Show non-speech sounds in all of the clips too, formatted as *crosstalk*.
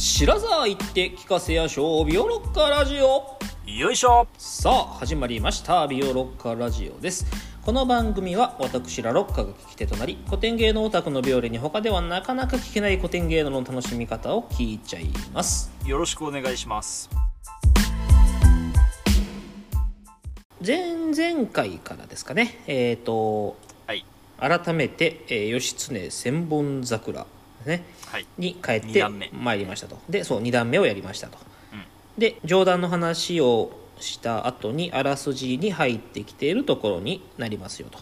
白沢行って聞かせやしょう。ビオロッカラジオ。よいしょ。さあ始まりました。ビオロッカラジオです。この番組は私らロッカが聞き手となり古典芸能オタクのビオレに他ではなかなか聞けない古典芸能の楽しみ方を聞いちゃいます。よろしくお願いします。前々回からですかね。えっ、とはい。改めて、えー義経千本桜ね。はい。に帰っ二てまいりましたと。でそう2段目をやりましたと、うん。で上段の話をした後にあらすじに入ってきているところになりますよと。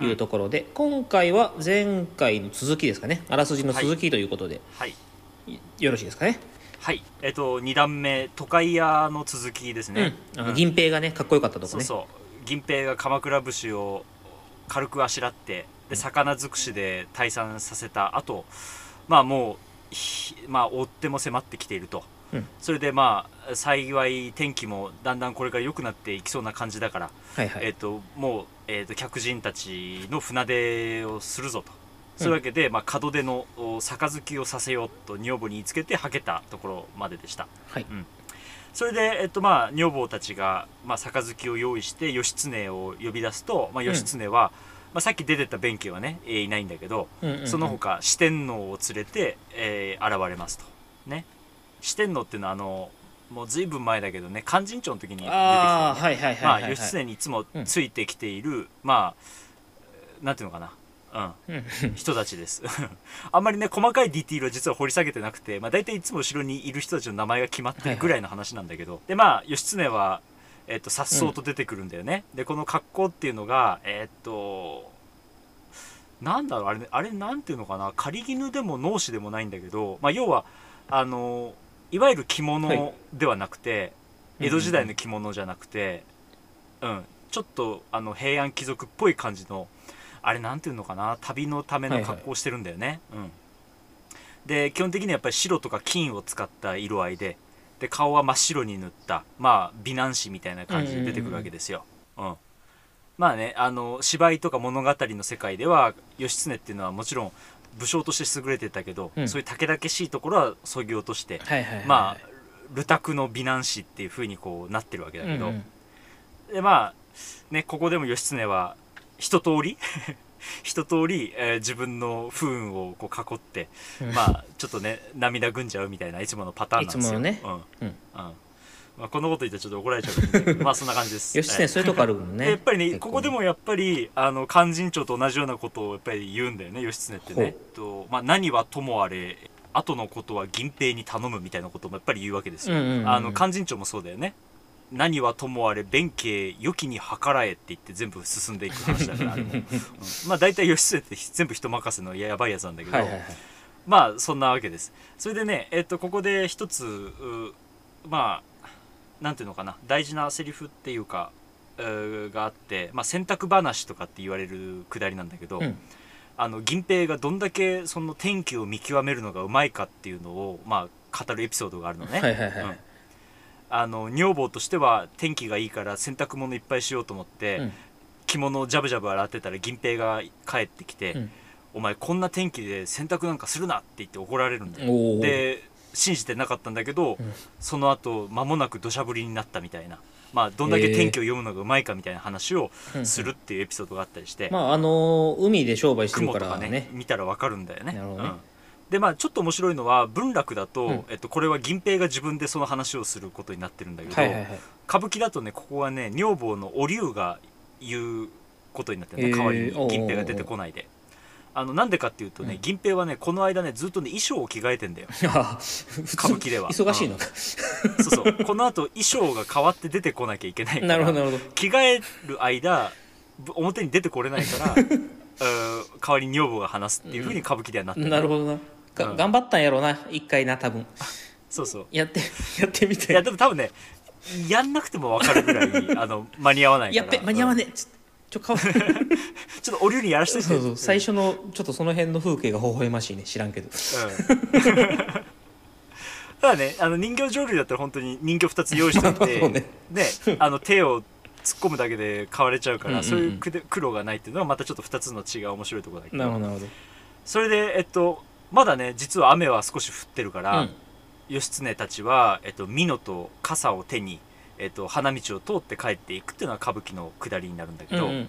いうところで、今回は前回の続きですかね。あらすじの続きということで、はい。いよろしいですかね、はい。えっと2段目都会屋の続きですね、うん。あの銀平がねかっこよかったとこね。そうそう。銀平が鎌倉武士を軽くあしらってで魚尽くしで退散させた後まあもうひまあ追っても迫ってきていると、うん。それでまあ幸い天気もだんだんこれから良くなっていきそうな感じだから、はいはい、えっともう、えっと客人たちの船出をするぞと。そういうわけで、まあ、門出のお杯をさせようと女房に言いつけてはけたところまででした。はい。それで、えっとまあ、女房たちが、まあ、杯を用意して義経を呼び出すと、まあ、義経は、まあ、さっき出てった弁慶はね、えーいないんだけど、うんうんうん。その他四天王を連れて、えー現れますと。ね。四天王っていうのはあのもうずいぶん前だけどね勧進帳の時に出てきた、ね、ああはいはいまあはいはい、はい義経にいつもついてきている、まあなんていうのかな。うん。うん。人たちです。*laughs* あんまりね細かいディティールは実は掘り下げてなくて、まあ、大体いつも後ろにいる人たちの名前が決まってるぐらいの話なんだけど、でまあ義経はえっと颯爽と出てくるんだよね、でこの格好っていうのがえっとなんだろうあれあれなんていうのかな？仮絹でも脳死でもないんだけど、まあ、要はあのいわゆる着はい。物ではなくて、江戸時代うんの着物じゃなくて、うん、ちょっとあの平安貴族っぽい感じのあれなんていうのかな？旅のための格好をしてるんだよね、うん、で基本的にはやっぱり白とか金を使った色合いでで顔は真っ白に塗ったまあ美男子みたいな感じで出てくるわけですよ、うん。まあねあの芝居とか物語の世界では義経っていうのはもちろん武将として優れてたけど、うん。そういう武々しいところはそぎ落として、はいはいはい。まあルタクの美男子っていう風にこうなってるわけだけど、うんうん。でまあねここでも義経は一通り *laughs* 一通り、えー自分の不運をこう囲って、うん。まあちょっとね涙ぐんじゃうみたいないつものパターンなんですよ。ね。うん。うん。うん。まあ、こんなこと言ったらちょっと怒られちゃうけど *laughs* まあそんな感じです。義経そういうとこあるもんね。でやっぱりねここでもやっぱりあの勧進帳と同じようなことをやっぱり言うんだよね義経ってね。と、まあ、何はともあれ後のことは銀平に頼むみたいなこともやっぱり言うわけですよ、あの勧進帳もそうだよね何はともあれ弁慶良きに計らえって言って全部進んでいく話だからあれも、*laughs* うん。まあ大体義経って全部人任せのやばいやつなんだけど、はいはいはい。まあそんなわけです。それでねえっとここで一つうまあなんていうのかな大事なセリフっていうかがあって、まあ、洗濯話とかって言われるくだりなんだけど、うん。あの銀平がどんだけその天気を見極めるのがうまいかっていうのを、まあ、語るエピソードがあるのね。はいはいはい。うんあの女房としては天気がいいから洗濯物いっぱいしようと思って、うん。着物をジャブジャブ洗ってたら銀平が帰ってきて、うん。お前こんな天気で洗濯なんかするなって言って怒られるんだよ。で信じてなかったんだけど、うん。その後間もなく土砂降りになったみたいな。まあどんだけ天気を読むのがうまいかみたいな話をうん。するっていうエピソードがあったりして、まああの海で商売してる雲とかねからね見たらわかるんだよね。なるほどね。うんでまあちょっと面白いのは文楽だと、うん。えっと、これは銀平が自分でその話をすることになってるんだけど、はいはいはい。歌舞伎だとねここはね女房のお龍が言うことになってるねへー代わりに銀平が出てこないで。あのなんでかっていうとね、うん。銀平はねこの間ねずっとね衣装を着替えてんだよ。*laughs* あ歌舞伎では。忙しいのか。そうそう。この後衣装が変わって出てこなきゃいけないからなるほどなるほど。着替える間ぶ表に出てこれないから *laughs* うん代わりに女房が話すっていうふうに歌舞伎ではなってる、なるほどながうん。頑張ったんやろうな一回な多分。そうそう。やって *laughs* やってみて。いやでも多分ねやんなくても分かるぐらい *laughs* あの間に合わないから。やっべ間に合わねえ。つってちょ顔。そ *laughs* うちょっとお龍にやらしといてそう。最初のちょっとその辺の風景が微笑ましいね知らんけど。うん。ただねあの人形浄瑠璃だったら本当に人形2つ用意しておいてそうね。ねあの手を突っ込むだけで買われちゃうから、うんうんうん。そういう苦労がないっていうのはまたちょっと2つの違う面白いところだけど。なるほどなるほど。それでえっとまだね実は雨は少し降ってるから、うん。義経たちは、えっと、美濃と傘を手に、えっと、花道を通って帰っていくっていうのが歌舞伎の下りになるんだけど、うんうん。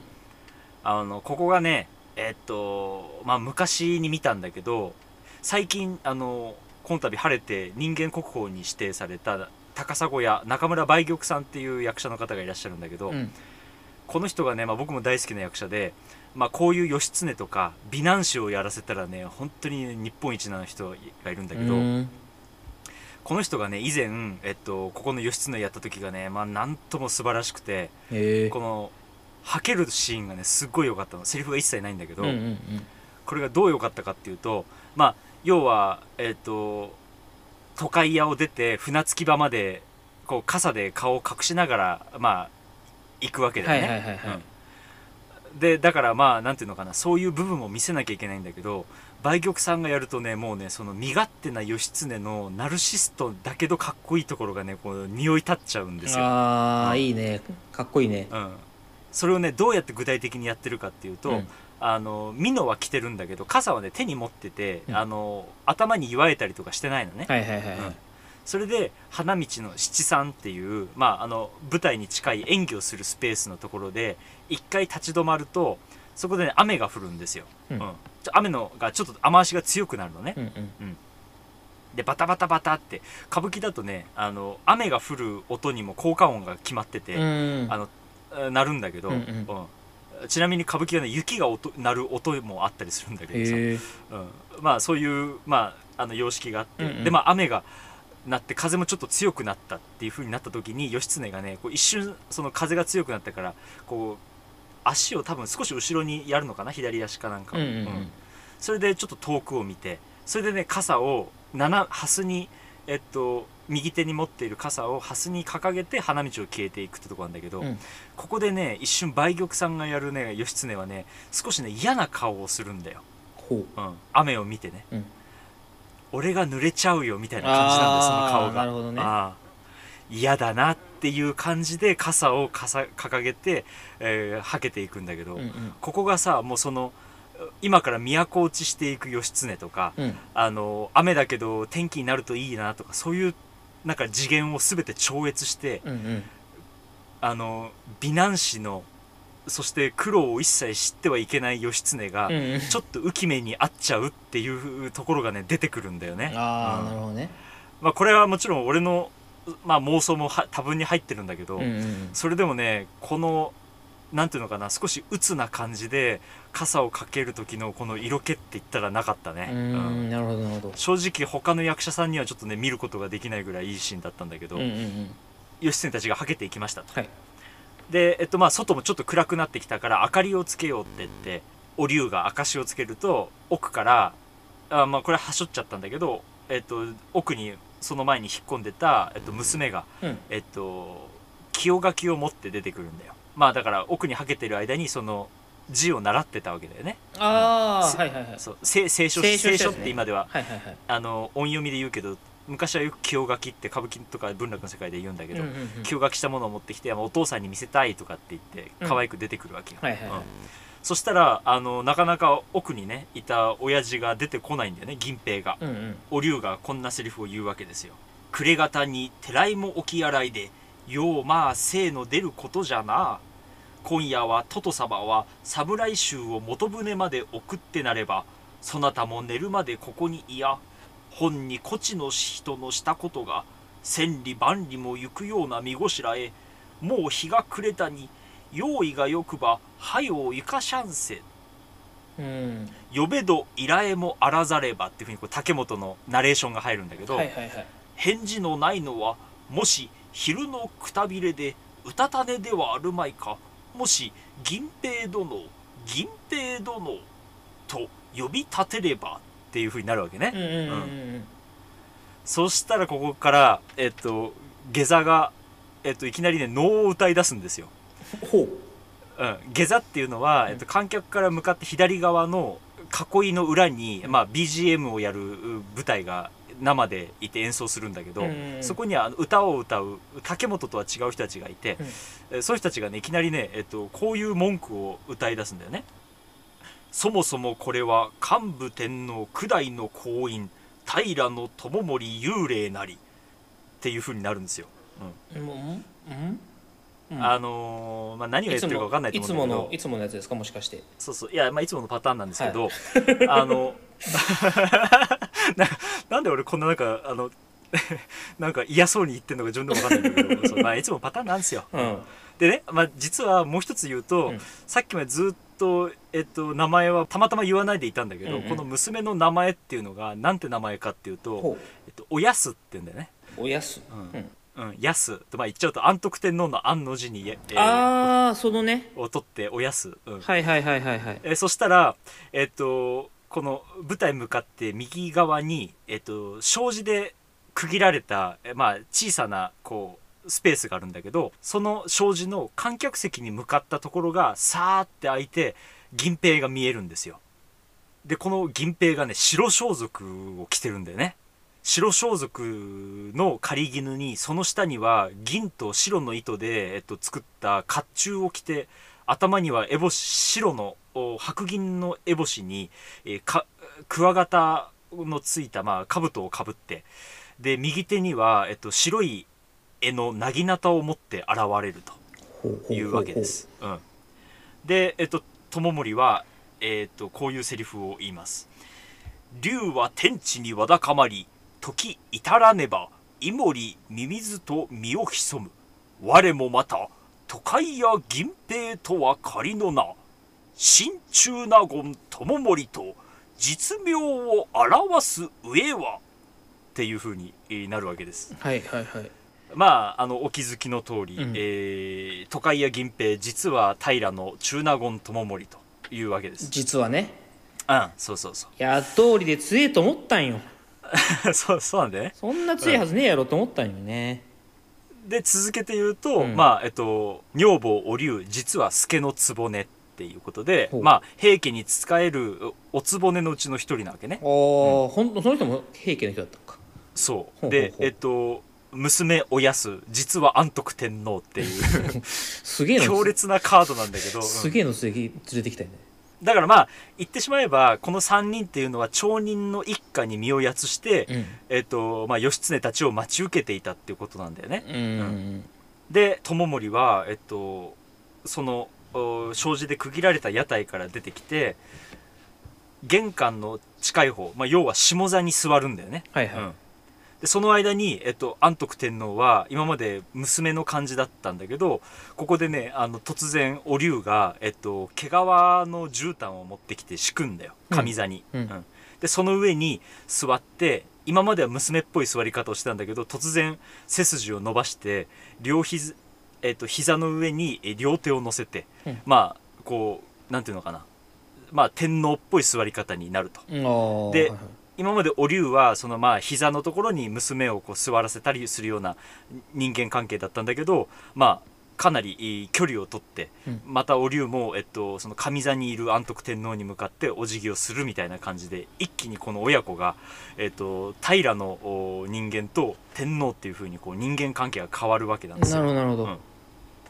あのここがねえっとまあ昔に見たんだけど最近あのこの度晴れて人間国宝に指定された高砂屋中村梅玉さんっていう役者の方がいらっしゃるんだけど、うん。この人がね、まあ、僕も大好きな役者で、まあ、こういう義経とか美男子をやらせたらね本当に日本一な人がいるんだけど、うん。この人がね以前、えっと、ここの義経やった時がね、まあ、なんとも素晴らしくてこのはけるシーンがねすっごい良かったの。セリフが一切ないんだけど、うんうんうん。これがどう良かったかっていうとまあ要はえっと都会屋を出て船着き場までこう傘で顔を隠しながらまあ行くわけだよね。はいはいはいはい。うんでだからまあなんていうのかなそういう部分も見せなきゃいけないんだけど梅玉さんがやるとねもうねその身勝手な義経のナルシストだけどかっこいいところがねこう匂い立っちゃうんですよ。ああうん。いいね。かっこいいね。うん、それをねどうやって具体的にやってるかっていうと、うん。あのミノは着てるんだけど傘はね手に持ってて、うん。あの頭に祝えたりとかしてないのね、はいはいはいそれで花道の七三っていう、まあ、あの舞台に近い演技をするスペースのところで一回立ち止まるとそこで、ね、雨が降るんですよ、うん。ちょ雨のがちょっと雨足が強くなるのね、うんうん。でバタバタバタって歌舞伎だとねあの雨が降る音にも効果音が決まってて、うんあのえー鳴るんだけど、うんうん。うん。ちなみに歌舞伎はね雪が音鳴る音もあったりするんだけどさ、へえうん、まあそういう、まあ、あの様式があって、うんうん。でまあ雨がなって風もちょっと強くなったっていう風になった時に義経がねこう一瞬その風が強くなったからこう足を多分少し後ろにやるのかな？左足かなんかを、うんうんうん。うん。それでちょっと遠くを見てそれでね傘を7ハスにえっと右手に持っている傘をハスに掲げて花道を消えていくってとこなんだけど、うん。ここでね一瞬梅玉さんがやるね義経はね少しね嫌な顔をするんだよ、うん、雨を見てね、うん俺が濡れちゃうよみたいな感じなんですその顔が。なるほどね。ああ嫌だなっていう感じで傘をかさ掲げて、えーはけていくんだけど、うんうん。ここがさもうその今から都落ちしていく義経とか、うん。あの雨だけど天気になるといいなとかそういうなんか次元を全て超越して、うんうん。あの美男子のそして苦労を一切知ってはいけない義経が、ちょっと浮き目に合っちゃうっていうところがね出てくるんだよね。ああうん。なるほどね。まあ、これはもちろん俺の、まあ、妄想もは多分に入ってるんだけど、うんうんそれでもねこのなんていうのかな少し鬱な感じで傘をかける時のこの色気って言ったらなかったね。うん。なるほどなるほど。正直他の役者さんにはちょっとね見ることができないぐらいいいシーンだったんだけど、うんうんうん。義経たちがはけていきましたと。はいで、えっと、まあ外もちょっと暗くなってきたから明かりをつけようって言ってお龍が証をつけると奥からあまあこれはしょっちゃったんだけど、えっと、奥にその前に引っ込んでた、えっと、娘が、うん。えっと、清書きを持って出てくるんだよ。まあだから奥にはけてる間にその字を習ってたわけだよね。あせあはいはいはい。そう聖聖書聖書って今でははいはいはい。あの音読みで言うけど昔はよく清書きって歌舞伎とか文楽の世界で言うんだけど、うんうんうん。清書きしたものを持ってきて、まあお父さんに見せたいとかって言ってうん。可愛く出てくるわけよ、はいはいはい。うん。そしたらあのなかなか奥にねいた親父が出てこないんだよね銀平が、うんうん。お龍がこんなセリフを言うわけですよ。暮れ方にてらいも起き洗いでようまあ精の出ることじゃな。今夜はトト様は侍衆を元船まで送ってなればそなたも寝るまでここにいや本にこちの人のしたことが千里万里も行くような見ごしらえもう日が暮れたに用意がよくばはようゆかしゃんせうん。呼べど依頼もあらざればっていうふうにこう竹本のナレーションが入るんだけど、はいはいはい。返事のないのはもし昼のくたびれでうたた寝ではあるまいかもし銀平殿銀平殿と呼び立てればっていうふうになるわけね、うんうんうんうん。そしたらここからえっと下座が、えっと、いきなりね能を歌い出すんですよ、ほう。うん、下座っていうのは、えっと、観客から向かって左側の囲いの裏に、まあ、BGM をやるう舞台が生でいて演奏するんだけど、うんうんうん。そこにはあの歌を歌う竹本とは違う人たちがいて、うん。えそういう人たちがねいきなりね、えっと、こういう文句を歌い出すんだよね。そもそもこれは幹部天皇九代の行員平の友森幽霊なりっていう風になるんですよ、もううん？うん？うん。あのーまあ、何をやってるか分かんないといつも思うんだけど。のいつものやつですか？もしかして。そうそう。いや、まあ、いつものパターンなんですけど、あの *laughs* ななんで俺こんななんかあの *laughs* なんか嫌そうに言ってんのか自分でも分かんないんだけどそう、まあ、いつもパターンなんですよ、うんでね、まあ、実はもう一つ言うと、うん。さっきまでずっと、えっと、名前はたまたま言わないでいたんだけど、うんうん。この娘の名前っていうのがなんて名前かっていうとほ「えっと、おやす」って言うんだよね。うおやす。うん。うん。うん、やすとまあ言っちゃうと安徳天皇の安の字に、えーああそのね。を取っておやす、うん。はいはいはいはいはい。えーそしたらえっとこの舞台向かって右側に、えっと、障子で区切られた、えまあ、小さなこうスペースがあるんだけどその障子の観客席に向かったところがさーって開いて銀平が見えるんですよ。でこの銀平がね白装束を着てるんだよね。白装束の仮絹にその下には銀と白の糸で、えっと、作った甲冑を着て頭には烏帽子白の白銀の烏帽子に、えークワガタのついた、まあ、兜をかぶってで右手には、えっと、白い絵の薙刀を持って現れるというわけです。うん、で、えっと、友森は、えっと、こういうセリフを言います。竜は天地にわだかまり、時至らねば、イモリミミズと身を潜む。我もまた、都会や銀平とは仮の名。真中納言友森と、実名を表す上は。っていう風にえーなるわけです。はいはいはいまあ、あのお気づきの通り、うん。えー都会や銀平実は平の中納言友森というわけです。実はね。うん、そうそうそう。いや通りで強えと思ったんよ。*laughs* そうそうなんだよね。そんな強いはずねえやろと思ったんよね。で続けて言うと、うん。まあえっと女房お龍実は助の局っていうことでほう。まあ平家に仕えるお局のうちの一人なわけね。ああ、ほんとその人も平家の人だったのか。そう。ほうほうほう。でえっと娘おやす実は安徳天皇っていう。*laughs* すげえの。強烈なカードなんだけど、うん。すげえの連れてきたよね。だからまあ言ってしまえばこの3人っていうのは町人の一家に身をやつして、うん。えっとまあ、義経たちを待ち受けていたっていうことなんだよね。うん。うん。で友森は、えっと、そのお障子で区切られた屋台から出てきて玄関の近い方、まあ、要は下座に座るんだよね。はいはい、うんでその間に、えっと、安徳天皇は今まで娘の感じだったんだけどここでねあの突然お龍が、えっと、毛皮の絨毯を持ってきて敷くんだよ。上座に、うん。うん。でその上に座って今までは娘っぽい座り方をしてたんだけど突然背筋を伸ばして両膝,、えっと、膝の上にえ両手を乗せて、うん。まあこうなんていうのかな。まあ天皇っぽい座り方になると。ではいはい今までお龍はそのまあ膝のところに娘をこう座らせたりするような人間関係だったんだけどまあかなり距離を取って、うん。またお龍も、えっと、その上座にいる安徳天皇に向かってお辞儀をするみたいな感じで一気にこの親子が、えっと、平のお人間と天皇っていう風にこう人間関係が変わるわけなんですよ。なるほどうん。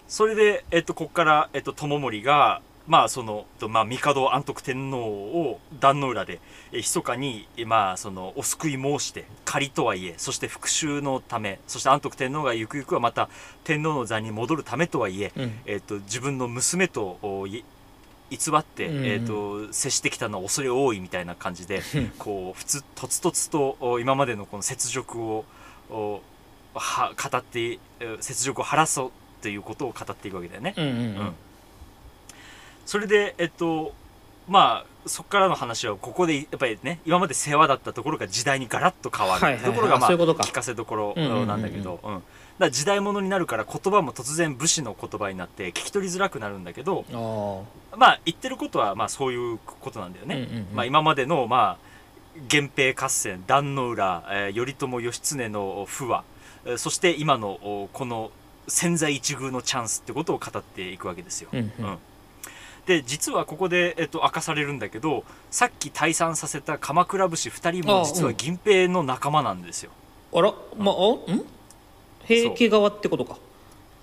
それで、えっと、ここから、えっと、友森が、まあ、その、えっとまあ、帝安徳天皇を壇の浦で、え密かに、えまあ、その、お救い申して、仮とはいえ、そして復讐のため、そして安徳天皇がゆくゆくはまた、天皇の座に戻るためとはいえ、うん。えっと、自分の娘と、おい偽って、うん。うんえっと、接してきたのは恐れ多いみたいな感じで、うん。こう、普通、とつとつと、お今までのこの雪辱を、おは語って、え雪辱を晴らそうということを語っていくわけだよね。うんうんうん。うんそれで、えっと、まあ、そこからの話は、ここで、やっぱりね、今まで世話だったところが時代にガラッと変わる。ところが、まあ、聞かせどころなんだけど、時代物になるから言葉も突然武士の言葉になって聞き取りづらくなるんだけど、あまあ、言ってることは、まあ、そういうことなんだよね。まあ、今までの、まあ、源平合戦壇の浦、えー頼朝義経の不和えーそして今のおこの千載一遇のチャンスってことを語っていくわけですよ。あうんうん。うんで実はここで、えっと、明かされるんだけどさっき退散させた鎌倉武士2人あも実は銀平の仲間なんですよ。あらまああん？平家側ってことか。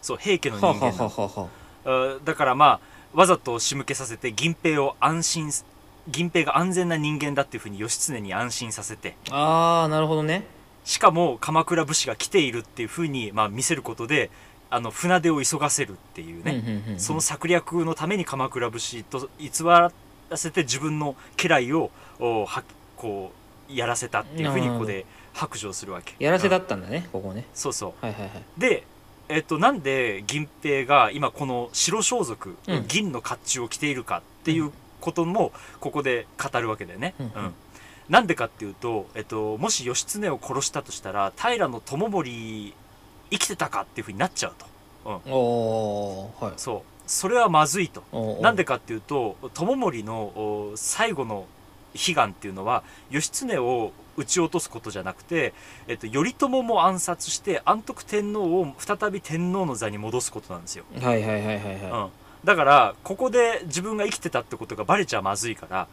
そう平家の人間はあはあはだからまあわざと仕向けさせて銀平を安心銀平が安全な人間だっていうふうに義経に安心させて。ああなるほどね。しかも鎌倉武士が来ているっていうふうに、まあ、見せることであの船出を急がせるっていうね、うんうんうんうん。その策略のために鎌倉武士と偽らせて自分の家来をおはこうやらせたっていうふうにここで白状するわけ。やらせだうんったんだねここね。そうそう。はいはいはい。で、えっと、なんで銀平が今この白装束、うん銀の甲冑を着ているかっていうこともここで語るわけだよね。うんうん。なんでかっていうと、えっと、もし義経を殺したとしたら平知盛生きてたかっていうふうになっちゃうと。うん、はい。そう。それはまずいと。なんでかっていうと知盛のお最後の悲願っていうのは義経を撃ち落とすことじゃなくて、えっと、頼朝も暗殺して安徳天皇を再び天皇の座に戻すことなんですよ、はいはいはいはいうん。は、だからここで自分が生きてたってことがバレちゃまずいから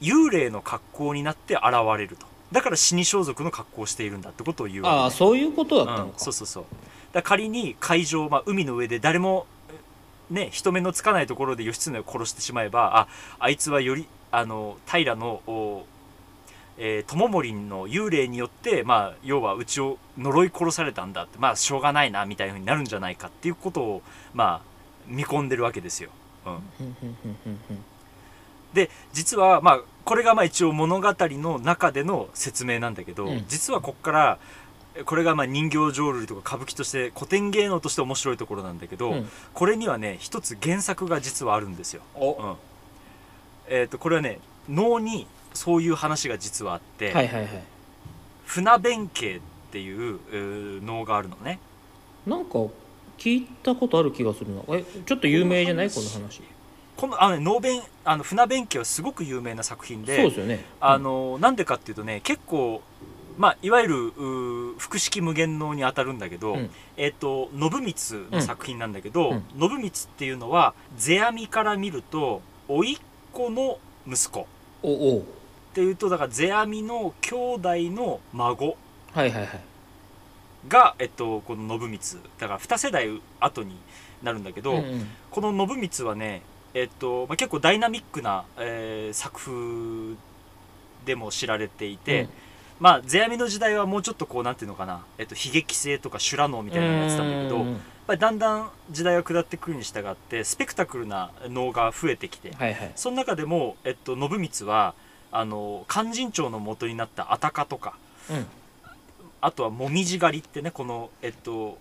幽霊の格好になって現れるとだから死に装束の格好をしているんだってことを言い、うわけね。ああそういうことだったうんのか、そうそうそう。だ仮に海上、まあ、海の上で誰もね人目のつかないところで義経を殺してしまえばああいつはよりあの平のおえー、友盛の幽霊によって、まあ、要はうちを呪い殺されたんだってまあしょうがないなみたいなふうになるんじゃないかっていうことをまあ見込んでるわけですよ。うん。で実はまあこれがまあ一応物語の中での説明なんだけど、うん。実はここからえこれがまあ人形浄瑠璃とか歌舞伎として古典芸能として面白いところなんだけど、うん。これにはね一つ原作が実はあるんですよ。お。うん。えー、とこれはね能にそういう話が実はあって、はいはいはい。船弁慶っていうえー能があるのね。なんか聞いたことある気がするな。えちょっと有名じゃない？この話このあのね能弁あの船弁慶はすごく有名な作品でそうですよね。あのなんでかっていうとね結構まあいわゆるうー複式無限能に当たるんだけど、うん。えっ、と信光の作品なんだけど、うん。信光っていうのは世阿弥から見ると甥っ子の息子。っおおていうとだから世阿弥の兄弟の孫。はいはいはい。が、えっと、この信光。だから2世代後になるんだけど、うんうん。この信光はね、えっとまあ、結構ダイナミックな、えー作風でも知られていて、うん。まあ世阿弥の時代はもうちょっとこうなんていうのかな、えっと、悲劇性とか修羅能みたいなのやってたんだけど、やっうんうんぱりだんだん時代が下ってくるに従ってスペクタクルな能が増えてきて、はいはい。その中でも、えっと、信光はあの勧進帳の元になったあたかとかうん。あとはもみじ狩りってねこのえっと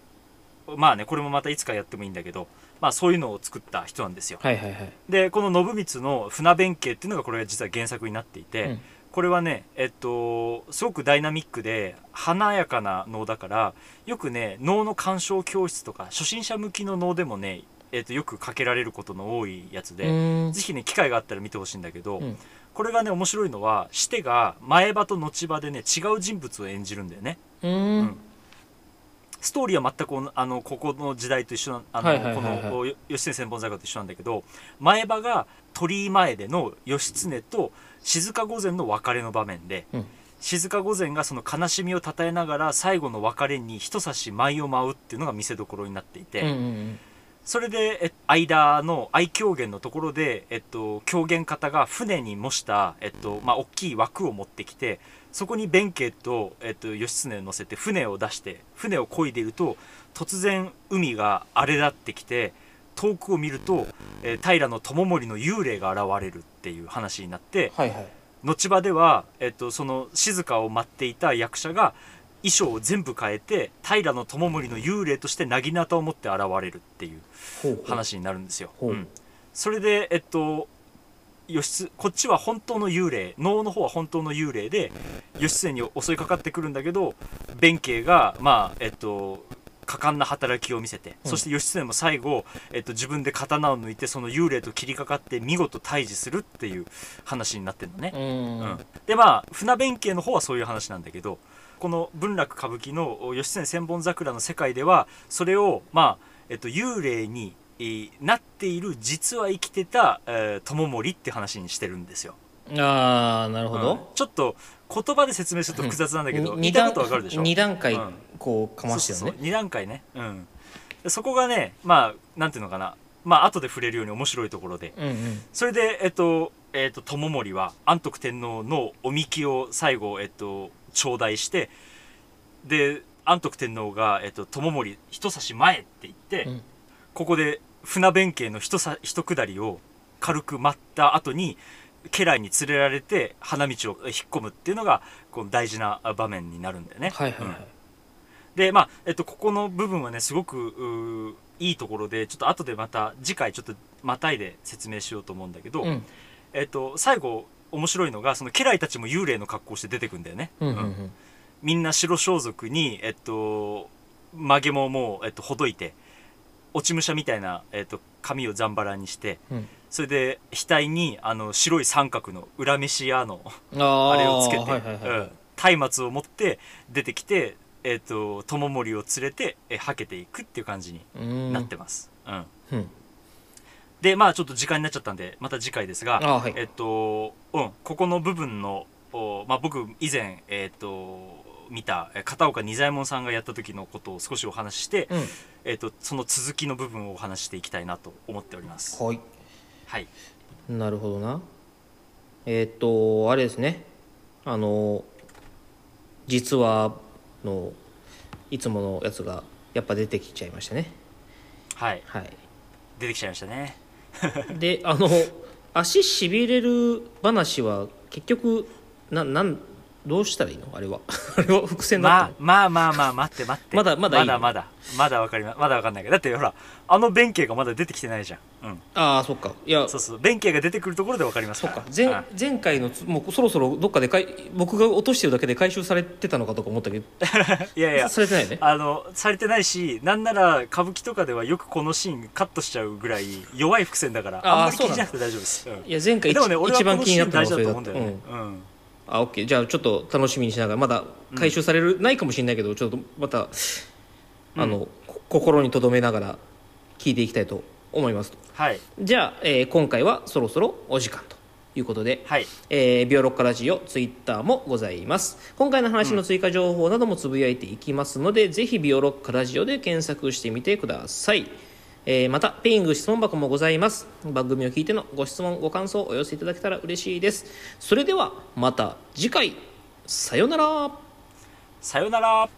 まあねこれもまたいつかやってもいいんだけど、まあ、そういうのを作った人なんですよ。はいはいはい。でこの信光の船弁慶っていうのがこれが実は原作になっていて、うん。これはねえっとすごくダイナミックで華やかな能だからよくね能の鑑賞教室とか初心者向きの能でもね、えっと、よくかけられることの多いやつで、うん。ぜひね機会があったら見てほしいんだけど、うん。これがね面白いのはシテが前歯と後歯でね違う人物を演じるんだよね。ううんんストーリーは全くあのここの時代と一緒なあの、はいはいはいはい。このよ義経千本桜と一緒なんだけど前歯が鳥居前での義経と静御前の別れの場面で、うん。静御前がその悲しみをたたえながら最後の別れに一差し舞を舞うっていうのが見せどころになっていて、うんうんそれでえ間の愛狂言のところで、えっと、狂言方が船に模した、えっとまあ、大きい枠を持ってきてそこに弁慶と、えっと、義経を乗せて船を出して船を漕いでいると突然海が荒れ立ってきて遠くを見ると、えー平知盛の幽霊が現れるっていう話になってはいはい。後場では、えっと、その静かを待っていた役者が衣装を全部変えて平知盛の幽霊として薙刀を持って現れるっていう話になるんですよ。うん。それでえっと義経こっちは本当の幽霊能の方は本当の幽霊で義経に襲いかかってくるんだけど弁慶がまあえっと果敢な働きを見せて、うん。そして義経も最後、えっと、自分で刀を抜いてその幽霊と切りかかって見事退治するっていう話になってるのね。うん。うん。でまあ船弁慶の方はそういう話なんだけどこの文楽歌舞伎のお義経千本桜の世界ではそれをまあ、えっと、幽霊に、えーなっている実は生きてた、えー、友盛って話にしてるんですよ。ああなるほうん。ど、ちょっと言葉で説明すると複雑なんだけど、に言いたいことわかるでしょ？二段階うん。こうかましてるね。そうそうそう。2段階ね、うん、でそこがねまあなんていうのかな。まあ後で触れるように面白いところで。うんうん。それでえっとえー、と友盛は安徳天皇のおみきを最後、えー、と頂戴してで安徳天皇が、えー、と友盛一差し前って言って、うんここで船弁慶の一さ一下りを軽く待った後に家来に連れられて花道を引っ込むっていうのがこの大事な場面になるんだよね。はいはいはい、うん。でまあ、えっと、ここの部分はねすごくいいところでちょっと後でまた次回ちょっとまたいで説明しようと思うんだけど、うん。えっと、最後面白いのがその家来たちも幽霊の格好して出てくんだよね、うんうんううんん。みんな白装束に、えっと、曲げももう、えっと、ほどいて落ち武者みたいな、えっと、髪をざんばらにしてうん。それで額にあの白い三角の裏飯屋のああれをつけてはいはいはい。うん。松明を持って出てきて、えっと友盛を連れてえはけていくっていう感じにうん。なってます、うん。うん。でまあちょっと時間になっちゃったんでまた次回ですがあはい。えっとうん。ここの部分のおまあ僕以前えっと見たえ片岡仁左衛門さんがやった時のことを少しお話しして、うん。えっとその続きの部分をお話ししていきたいなと思っております。はい。はい。なるほどな。えーっとあれですね。あの実話のいつものやつがやっぱ出てきちゃいましたね。はい。はい。出てきちゃいましたね。*laughs* であの足しびれる話は結局ななんどうしたらいいの？あれは。*laughs* あれは伏線だまあまあまあまあ待って待って。まだまだまだまだ。まだわかりままだわかんないけど。だってほらあの弁慶がまだ出てきてないじゃん。うん。ああそっか。いやそうそう。弁慶が出てくるところでわかります。そっか。前前回のつもうそろそろどっかでかい僕が落としてるだけで回収されてたのかとか思ったけど。*laughs* いやいや。されてないね。あのされてないしなんなら歌舞伎とかではよくこのシーンカットしちゃうぐらい弱い伏線だからあんまり気にしなくて大丈夫です、うん。いや前回でもね俺は一番このシーン気になったの大事だと思うんだよね、うん。あオッケー。じゃあちょっと楽しみにしながらまだ回収される、ないかもしれないけどちょっとまたあの、こ心に留めながら聞いていきたいと思いますと。はい。じゃあ、えー今回はそろそろお時間ということで、はい。えービオロッカラジオツイッターもございます。今回の話の追加情報などもつぶやいていきますので、ぜひビオロッカラジオで検索してみてください、えーまたペイング質問箱もございます。番組を聞いてのご質問ご感想をお寄せいただけたら嬉しいです。それではまた次回。さよなら。さよなら。